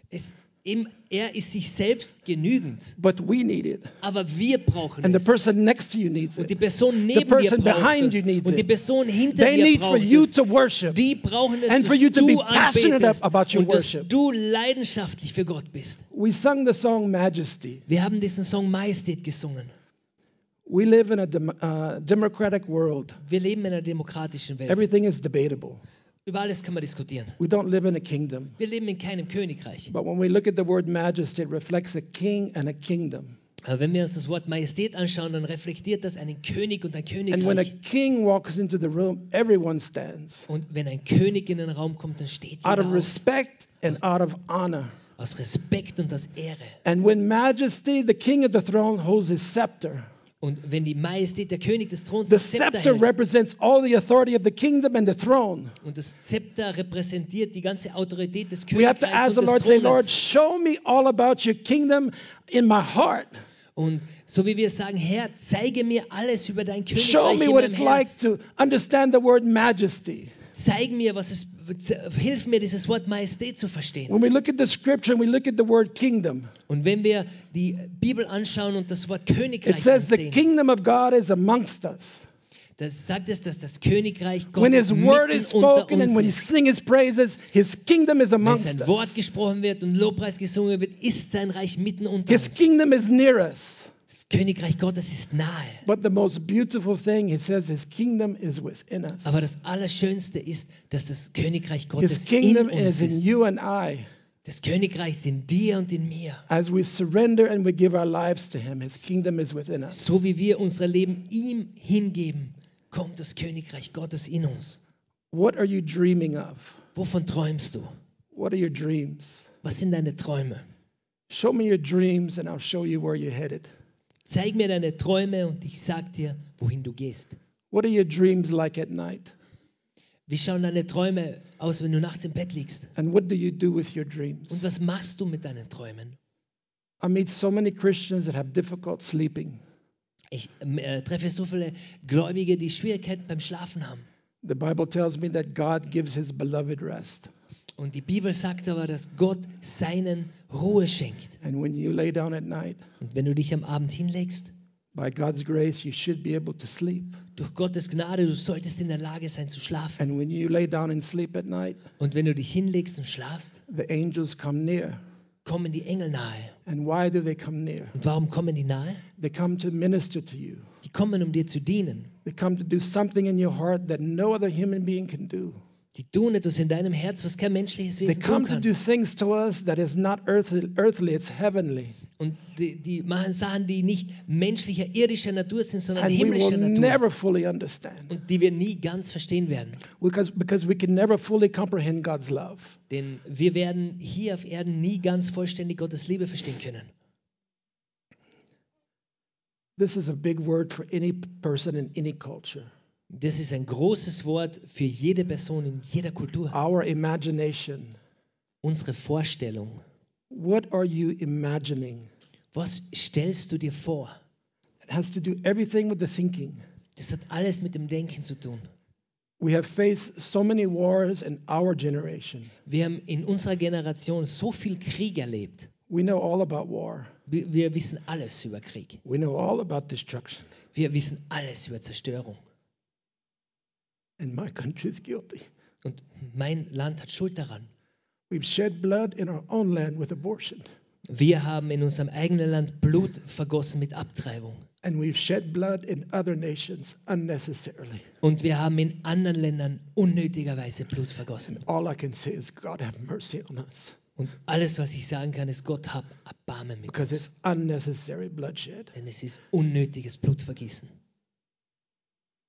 Es, ihm, er ist sich selbst genügend, but we need it. aber wir brauchen And the es. person next to you needs Und die it. Person neben dir person braucht behind es. you needs Und die it. Person hinter They dir need for braucht you es. to worship. Die brauchen es, And for dass you to be passionate about your und dass worship. du leidenschaftlich für Gott bist. We sung the song Majesty. Wir haben diesen Song Majestät gesungen. We live in a dem- uh, democratic world. Wir leben in einer demokratischen Welt. Everything is debatable. Über alles kann man diskutieren. We don't live in a kingdom. Wir leben in keinem Königreich. But when we look at the word majesty, it reflects a king and a kingdom. Aber wenn wir uns das Wort Majestät anschauen, dann reflektiert das einen König und ein And when a Königreich. king walks into the room, everyone stands Und wenn ein König in den Raum kommt, dann steht out jeder of auf. respect and out of honor. Aus Respekt und aus Ehre. And when majesty, the king of the throne, holds his scepter, Und wenn die Majestät, der König des Throns, the das Zepter scepter hält, represents all the authority of the kingdom and the throne. und das Zepter repräsentiert die ganze Autorität des We have to Königreichs ask the Lord, des say, Lord, show me all about your kingdom in my heart. Und so wie wir sagen, Herr, zeige mir alles über dein Show Königreich me in what meinem it's like Herz. to understand the word majesty. Zeig mir, was es, hilf mir, dieses Wort Majestät zu verstehen. When we look at the scripture and we look at the word kingdom, Und wenn wir die Bibel anschauen und das Wort it Königreich says the ansehen, kingdom of God is amongst us. das sagt es, dass das Königreich When Gottes his word is spoken and when he ist. sing his praises, his kingdom is Wenn amongst sein Wort us. gesprochen wird und Lobpreis gesungen wird, ist sein Reich mitten unter His uns. kingdom is near us. Königreich Gottes ist nahe. But the most beautiful thing, he says, his kingdom is within us. Aber das Allerschönste ist, dass das Königreich His Gottes in kingdom uns is in ist. you and I. Das Königreich ist in dir und in mir. As we surrender and we give our lives to him, his kingdom is within us. So wie wir unser Leben ihm hingeben, kommt das Königreich Gottes in uns. What are you dreaming of? Wovon träumst du? What are your dreams? Was sind deine Träume? Show me your dreams and I'll show you where you're headed. Zeig mir deine Träume und ich sag dir, wohin du gehst. What are your dreams like at night? Wie schauen deine Träume aus, wenn du nachts im Bett liegst? And what do you do with your Und dreams? was machst du mit deinen Träumen? I meet so many Christians that have difficult sleeping. Ich äh, treffe so viele Gläubige, die Schwierigkeiten beim Schlafen haben. The Bible tells me that God gives his beloved rest. Und die Bibel sagt aber, dass Gott seinen Ruhe schenkt. And when you lay down at night, Und wenn du dich am Abend hinlegst, by God's grace, you should be able to sleep. durch Gottes Gnade, du solltest in der Lage sein zu schlafen. And when you lay down and sleep at night, Und wenn du dich hinlegst und schlafst, the angels come near. kommen die Engel nahe. And why do they come near? Und warum kommen die nahe? They come to minister to you. Die kommen, um dir zu dienen. They come to do something in your heart that no other human being can do. Die tun etwas in deinem Herz, was kein menschliches They Wesen tun come to kann. do things to us that is not earthly, earthly it's heavenly. Und die, die machen Sachen, die nicht menschlicher, irdischer Natur sind, sondern And we will himmlischer Natur. never fully understand Und die wir nie ganz verstehen werden. because, because we can never fully comprehend God's love. Denn wir werden hier auf Erden nie ganz vollständig Gottes Liebe verstehen können. This is a big word for any person in any culture. Das ist ein großes Wort für jede Person in jeder Kultur. Our imagination. Unsere Vorstellung. What are you imagining? Was stellst du dir vor? It has to do everything with the thinking. Das hat alles mit dem Denken zu tun. We have faced so many wars in our generation. Wir haben in unserer Generation so viel Krieg erlebt. We know all about war. Wir, wir wissen alles über Krieg. We know all about destruction. Wir wissen alles über Zerstörung. And my country is guilty. Und mein Land hat Schuld daran. We've shed blood in our own land with abortion. Wir haben in unserem eigenen Land Blut vergossen mit Abtreibung. And we've shed blood in other nations unnecessarily. Und wir haben in anderen Ländern unnötigerweise Blut vergossen. All I can say is, God have mercy on us. Und alles, was ich sagen kann, ist, Gott hab Erbarmen mit Because uns. it's unnecessary bloodshed. Denn es ist unnötiges Blutvergießen.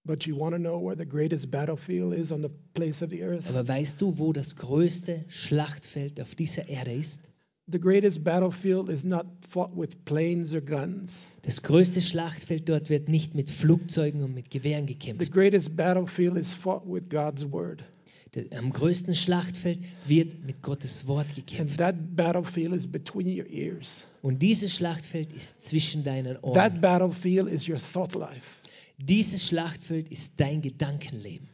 But you want to know where the greatest battlefield is on the place of the earth? Aber weißt du, wo das größte Schlachtfeld auf dieser Erde ist? The greatest battlefield is not fought with planes or guns. Das größte Schlachtfeld dort wird nicht mit Flugzeugen und mit Gewehren The gekämpft. greatest battlefield is fought with God's word. Am größten Schlachtfeld wird mit Gottes Wort And gekämpft. that battlefield is between your ears. Und dieses Schlachtfeld ist zwischen deinen That Ohren. battlefield is your thought life. Dieses Schlachtfeld ist dein Gedankenleben.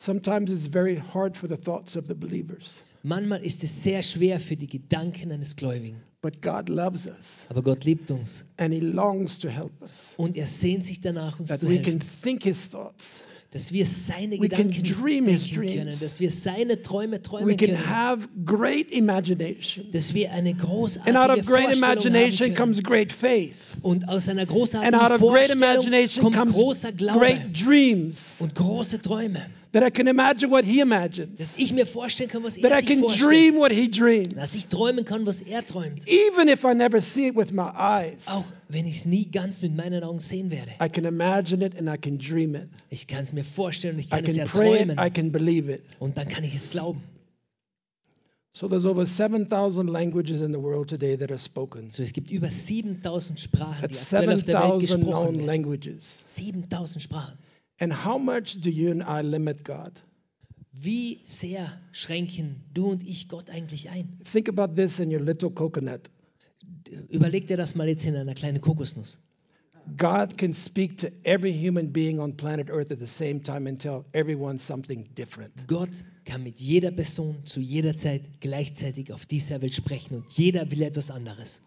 Sometimes it's very hard for the thoughts of the believers. Manchmal ist es sehr schwer für die Gedanken eines Gläubigen. But God loves us Aber Gott liebt uns. and He longs to help us. Und er sehnt sich danach, uns That zu we can helfen. think His thoughts. Dass wir seine We can Gedanken dream denken können. dreams. Dass wir seine Träume We can können. have great imagination. Dass wir eine And out of great Vorstellung haben imagination können. comes great faith. Und aus einer And großartigen out of great Vorstellung imagination kommt comes großer Glaube great dreams. und große Träume. That I can imagine what He imagines. Dass ich mir vorstellen kann, was That er I sich can vorstellt. dream what He dreams. Dass ich träumen kann, was er träumt. Even if I never see it with my eyes, Auch wenn ich es nie ganz mit meinen Augen sehen werde. I can imagine it and I can dream it. Ich kann es mir vorstellen und ich I kann es can pray it, erträumen. I can believe it. Und dann kann ich es glauben. So there's over 7,000 languages in the world today that are spoken. So, es gibt über 7000 Sprachen, die That's aktuell auf der Welt 7,000 gesprochen werden. languages. 7000 Sprachen. And how much do you and I limit God? Wie sehr schränken du und ich Gott eigentlich ein? Think about this in your little coconut. Überleg dir das mal jetzt in einer kleinen Kokosnuss. God can speak to every human being on planet Earth at the same time and tell everyone something different. Gott kann mit jeder Person zu jeder Zeit gleichzeitig auf dieser Welt sprechen und jeder will etwas anderes.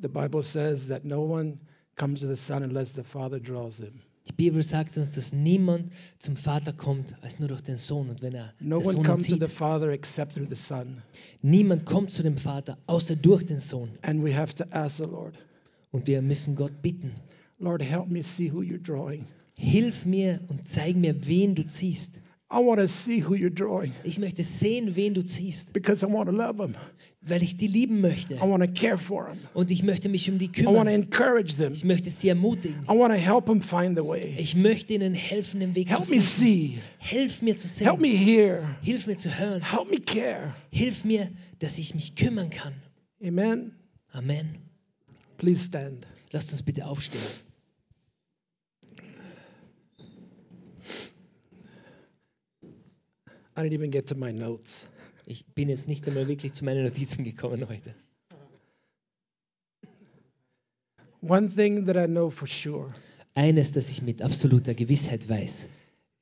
The Bible says that no one comes to the Son unless the Father draws them. Die Bibel sagt uns, dass niemand zum Vater kommt, als nur durch den Sohn. Und wenn er No der Sohn zieht, the Father except through the Son. niemand kommt zu dem Vater, außer durch den Sohn. And we have to ask the Lord, Und wir müssen Gott bitten, Lord, help me see who you're drawing. hilf mir und zeig mir, wen du ziehst. I want to see who you're drawing Ich möchte sehen, wen du ziehst, because I want to love them. weil ich die lieben möchte. I want to care for them. Und ich möchte mich um die I want to kümmern. encourage them. Ich möchte sie ermutigen. I want to help them find the way. Ich möchte ihnen helfen, den Weg zu Help me finden. see. Hilf mir zu Help me sehen. hear. Hilf mir zu hören. Help me care. Hilf mir, dass ich mich kümmern kann. Amen. Amen. Please stand. Lasst uns bitte aufstehen. I didn't even get to my notes. Ich bin jetzt nicht einmal wirklich zu meinen Notizen gekommen heute. One thing that I know for sure Eines, das ich mit absoluter Gewissheit weiß.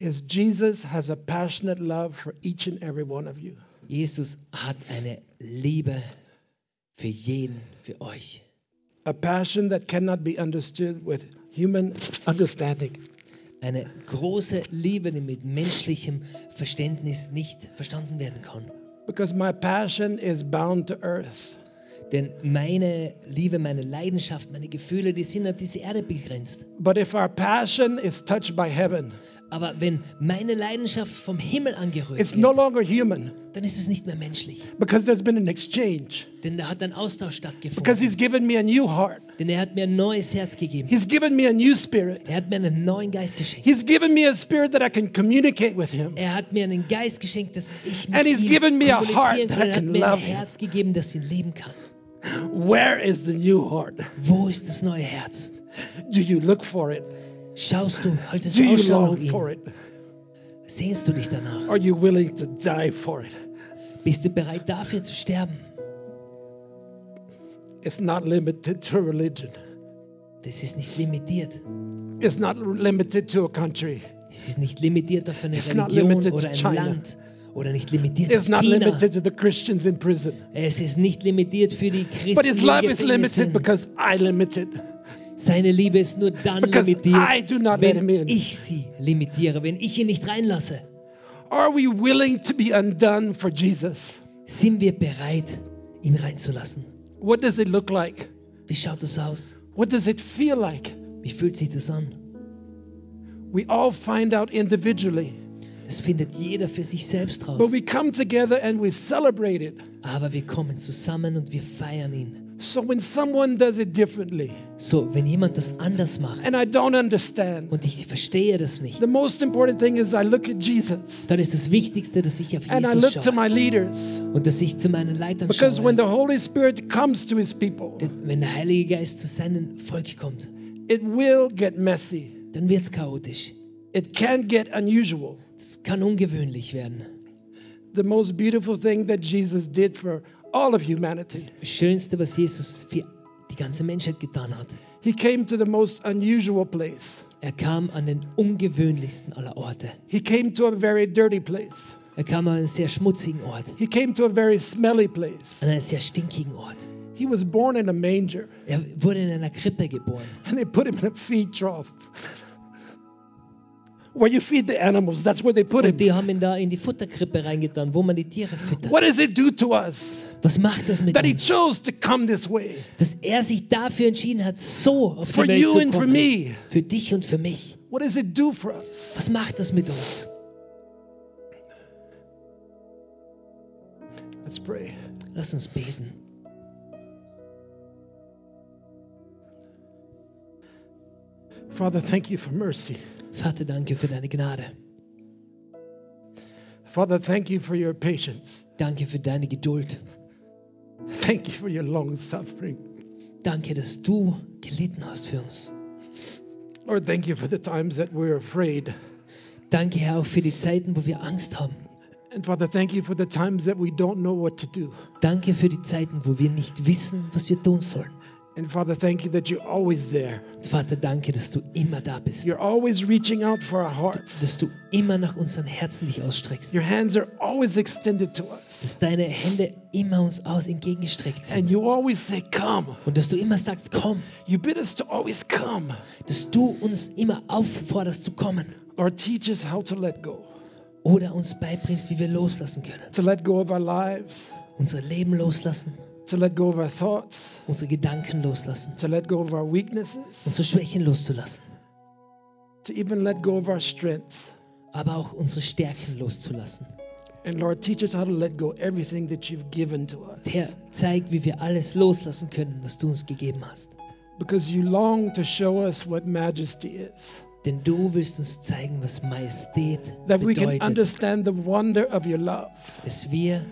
is Jesus has a passionate love for each and every one of you. Jesus hat eine Liebe für jeden, für euch. A passion that cannot be understood with human understanding. Eine große Liebe, die mit menschlichem Verständnis nicht verstanden werden kann. Because my passion is bound to earth. Denn meine Liebe, meine Leidenschaft, meine Gefühle, die sind auf diese Erde begrenzt. But if our passion is touched by heaven, Aber wenn meine Leidenschaft vom Himmel angerührt it's no wird, longer human dann ist es nicht mehr menschlich. because there's been an exchange. Denn da hat ein Austausch Because stattgefunden. he's given me a new heart. Denn er hat mir ein neues Herz gegeben. He's given me a new spirit. Er hat mir einen neuen Geist geschenkt. He's given me a spirit that I can communicate with him. Er hat mir einen Geist geschenkt, dass ich mit And he's ihm given me a heart that kann. I Er hat can mir ein. Herz gegeben, das ihn lieben kann. Where is the new heart? Wo ist das neue Herz? Do you look for it? Schaust du, haltest du Ausschau nach ihm? Sehnst du dich danach? Are you willing to die for it? Bist du bereit dafür zu sterben? It's not limited to religion. Das ist nicht limitiert. It's not limited to a country. Es ist nicht limitiert auf eine It's not Religion limited to oder ein China. Land oder nicht limitiert It's auf not China. limited to the Christians in prison. Es ist nicht limitiert für die Christen. But his love is limited because I limited. Seine Liebe ist nur dann Because limitiert, wenn ich sie limitiere, wenn ich ihn nicht reinlasse. Are we willing to be undone for Jesus? Sind wir bereit, ihn reinzulassen? What does it look like? Wie schaut das aus? What does it feel like? Wie fühlt sich das an? We all find out individually, Das findet jeder für sich selbst raus. but we come together and we celebrate it. Aber wir kommen zusammen und wir feiern ihn. So when someone does it differently So, wenn jemand das anders macht and I don't understand, und ich verstehe das nicht, the most important thing is I look at Jesus dann ist das Wichtigste, dass ich auf and I Jesus look to schaue my leaders. und dass ich zu meinen Leitern Because when schaue. the Holy Spirit comes to his people, Denn wenn der Heilige Geist zu seinem Volk kommt, it will get messy. dann wird es chaotisch. It can get unusual. Es kann ungewöhnlich werden. The most beautiful thing that Jesus did for all of humanity, Das Schönste, was Jesus für die ganze Menschheit getan hat. he came to the most unusual place. Er kam an den ungewöhnlichsten aller Orte. He came to a very dirty place. Er kam an einen sehr schmutzigen Ort, He came to a very smelly place. an einen sehr stinkigen Ort. He was born in a manger Er wurde in einer Krippe geboren. and they put him in a feed trough. Where you feed the animals, that's where they put Und him. die haben ihn da in die Futterkrippe reingetan, wo man die Tiere füttert. What does it do to us Was macht das mit that he uns? chose to come this way? Dass er sich dafür entschieden hat, so auf For die Welt you zu and for kommen. me. Für dich und für mich. What does it do for us? Was macht das mit uns? Let's pray. Lass uns beten. Father, thank you for mercy. Vater, danke für deine Gnade. Father, thank you for your patience. Danke für deine Geduld. Thank you for your long suffering. Danke, dass du gelitten hast für uns. Lord, thank you for the times that we're afraid. Danke, Herr, auch für die Zeiten, wo wir Angst haben. And Father, thank you for the times that we don't know what to do. Danke für die Zeiten, wo wir nicht wissen, was wir tun sollen. And Father, thank you that you're always there. Vater, danke, dass du immer da bist. You're always reaching out for our hearts. Dass du immer nach unseren Herzen dich ausstreckst. Your hands are always extended to us. Dass deine Hände immer uns aus entgegengestreckt sind. And you always say, Come. Und dass du immer sagst, komm. You bid us to always come. Dass du uns immer aufforderst zu kommen. Lord, teach us how to let go. Oder uns beibringst, wie wir loslassen können. To let go of our lives, Unser Leben loslassen. To let go of our thoughts, Unsere Gedanken loslassen. to let go of our weaknesses, Unsere Schwächen loszulassen. to even let go of our strengths. Aber auch unsere Stärken loszulassen. And Lord, teach us how to let go everything that you've given to us. Herr, zeig, wie wir alles loslassen können, was du uns gegeben hast. Because you long to show us what majesty is. Denn du willst uns zeigen, was Majestät That we can bedeutet. understand the wonder of your love. Dass wir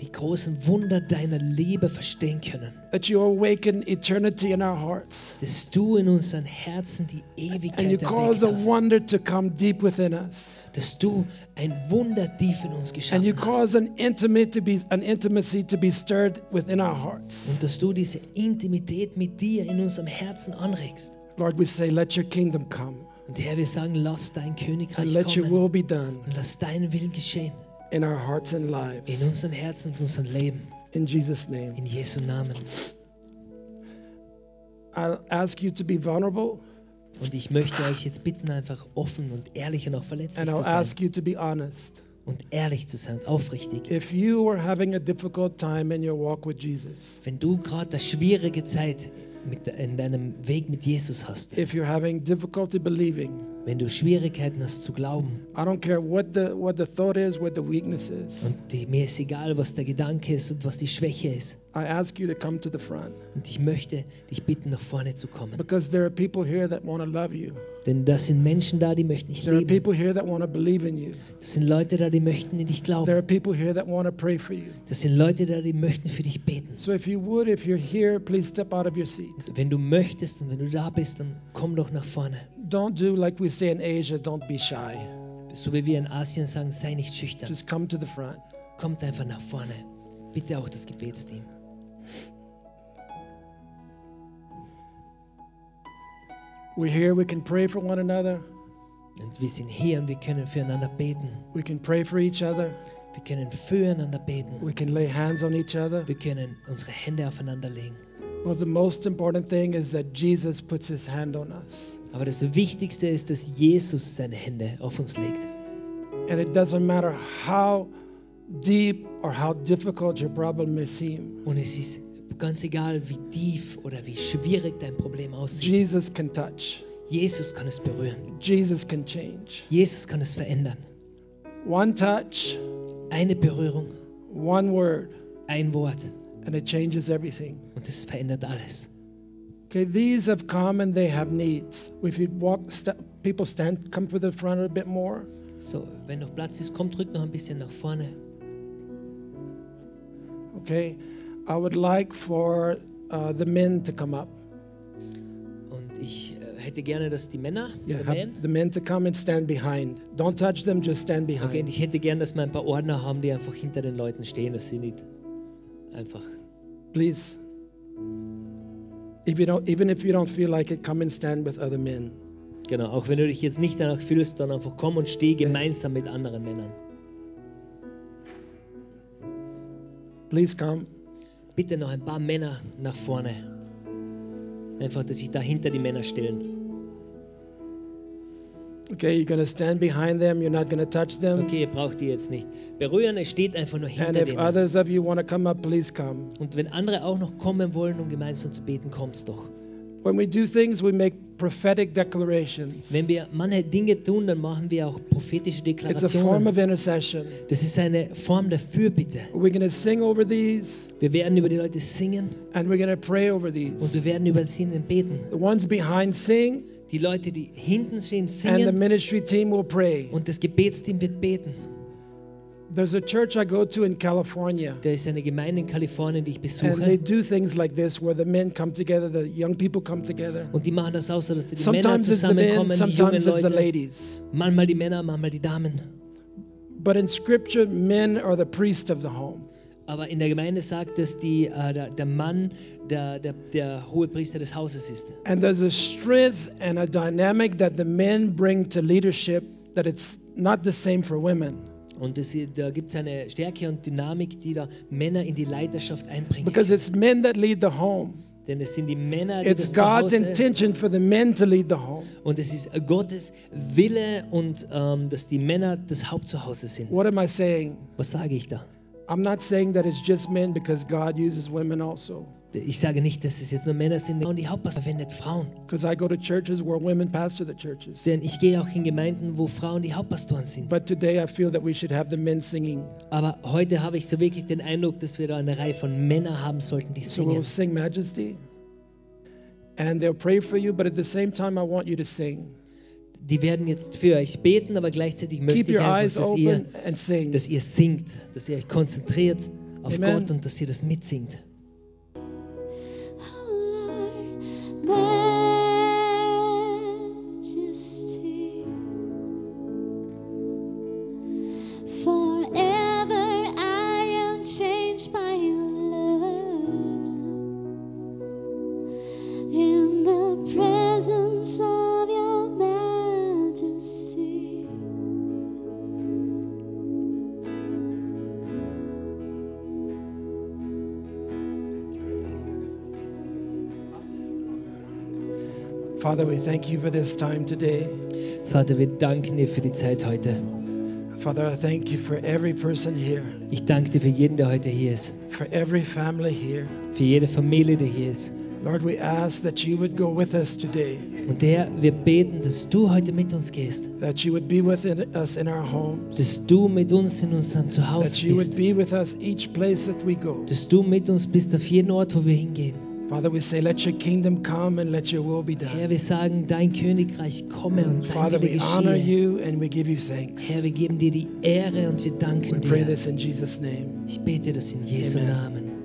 die großen Wunder deiner Liebe verstehen können. That you awaken eternity in our hearts. Dass du in unseren Herzen die And you Ewigkeit cause a wonder to come deep within us. Dass du ein Wunder tief in uns And you geschaffen cause an intimate to be an intimacy to be stirred within our hearts. Und dass du diese Intimität mit dir in unserem Herzen anregst. Lord, we say, let your kingdom come Und Herr, wir sagen, lass dein and Königreich let your kommen will be done und lass dein Willen geschehen in our hearts and in lives. unseren Herzen und unserem Leben. In Jesus' name. In Jesu Namen. I'll ask you to be vulnerable Und ich möchte euch jetzt bitten, einfach offen und ehrlich und auch verletzlich and zu I'll sein. ask you to be honest. Und ehrlich zu sein, aufrichtig. If you are having a difficult time in your walk with Jesus, Wenn du gerade eine schwierige Zeit mit, in deinem Weg mit Jesus hast, if you're having difficulty believing, wenn du Schwierigkeiten hast zu glauben, I don't care what the what the thought is, what the weakness is. und die, mir ist egal, was der Gedanke ist und was die Schwäche ist, I ask you to come to the front Und ich möchte dich bitten, nach vorne zu kommen. because there are people here that want to love you. Denn da sind Menschen da, die möchten dich There are lieben. people here that want to believe in you. Das sind Leute da, die möchten in dich glauben. Das sind Leute da, die möchten für dich beten. So if you would, if you're here, please step out of your seat. Wenn du möchtest und wenn du da bist, dann komm doch nach vorne. Don't do like we say in Asia, don't be shy. So wie wir in Asien sagen, sei nicht schüchtern. Just come to the front. Kommt einfach nach vorne. Bitte auch das Gebetsteam. We're here, we can pray for one another. Und wir sind hier und wir können füreinander beten. We can pray for each other. Wir können füreinander beten. We can lay hands on each other. Wir können unsere Hände aufeinander legen. Well, the most important thing is that Jesus puts his hand on us. Aber das Wichtigste ist, dass Jesus seine Hände auf uns legt. And it doesn't matter how deep or how difficult your problem may seem, Und es ist ganz egal, wie tief oder wie schwierig dein Problem aussieht. Jesus can touch. Jesus kann es berühren. Jesus can change. Jesus kann es verändern. One touch, Eine Berührung, one word, ein Wort and it changes everything. und es verändert alles. Okay, these have come and they have needs. If you walk, st- people stand, come to the front a bit more. So, wenn noch Platz ist, kommt rück noch ein bisschen nach vorne. Okay, I would like for uh, the men to come up. Und ich äh, hätte gerne, dass die Männer, Yeah, the men, the men to come and stand behind. Don't touch them, just stand okay, und behind. ich hätte gerne, dass wir ein paar Ordner haben, die einfach hinter den Leuten stehen, dass sie nicht einfach. Please. Even if you don't feel like it, come and stand with other men. Genau, auch wenn du dich jetzt nicht danach fühlst, dann einfach komm und steh gemeinsam mit anderen Männern. Please come. Bitte noch ein paar Männer nach vorne. Einfach, dass sich da hinter die Männer stellen. Okay, you're to stand behind them. You're not to touch them. Okay, ihr braucht die jetzt nicht berühren, es steht einfach nur And hinter if denen. others of you want to come up, please come. Und wenn andere auch noch kommen wollen, um gemeinsam zu beten, kommt's doch. When we do things, we make prophetic declarations. Wenn wir manche Dinge tun, dann machen wir auch prophetische It's a form Deklarationen. of intercession. Das ist eine Form der Fürbitte. We're going to sing over these Wir werden über die Leute singen and we're going to pray over und these. wir werden über sie beten. The ones behind sing Die Leute, die hinten stehen, and the singen ministry team will pray. und das Gebetsteam wird beten. There's a church I go to in California. Da ist eine Gemeinde in Kalifornien, die ich besuche. And they do things like this where the men come together, the young people come together. Und die machen das auch so, dass die Männer Sometimes it's the men, zusammenkommen, die jungen sometimes it's the Leute. ladies. Manchmal die Männer, manchmal die Damen. But in scripture, men are the priest of the home. Aber in der Gemeinde sagt es, die, äh, der, der Mann der, der, der hohe Priester des Hauses ist. And there's a strength and a dynamic that the men bring to leadership that it's not the same for women. Und das, da gibt es eine Stärke und Dynamik, die da Männer in die Leiterschaft einbringen. Because it's men that lead the home. Denn es sind die Männer, die It's das God's intention for the men to lead the home. und es ist Gottes Wille und ähm, dass die Männer das Hauptzuhause sind. What am I saying? Was sage ich da? I'm not saying that it's just men because God uses women also. Ich sage nicht, dass es jetzt nur Männer sind und die Hauptpastor verwendet Frauen. Because I go to churches where women pastor the churches. Denn ich gehe auch in Gemeinden, wo Frauen die Hauptpastoren sind. But today I feel that we should have the men singing. Aber heute habe ich so wirklich den Eindruck, dass wir da eine Reihe von Männern haben sollten, die So we'll singen. sing Majesty. And they'll pray for you, but at the same time, I want you to sing. Die werden jetzt für euch beten, aber gleichzeitig Keep möchte ich your einfach, dass ihr, dass ihr singt, dass ihr euch konzentriert auf Amen. Gott und dass ihr das mitsingt. Father, we thank you for this time today. Vater, wir danken dir für die Zeit heute. Father, I thank you for every person here, Ich danke dir für jeden, der heute hier ist, for every family here. für jede Familie, die hier ist. Lord, we ask that you would go with us today, Und Herr, wir beten, dass du heute mit uns gehst, that you would be with us in our homes, dass du mit uns in unserem that Zuhause you would bist, be with us each place that we go. dass du mit uns bist auf jeden Ort, wo wir hingehen. Father, we say, let your kingdom come and let your will be Herr, done. wir sagen, dein Königreich komme und dein Father, Wille we honor you and we give you thanks. Herr, wir geben dir die Ehre und wir We danken pray dir. this in Jesus' name. Ich bete das in Jesu Amen. Namen.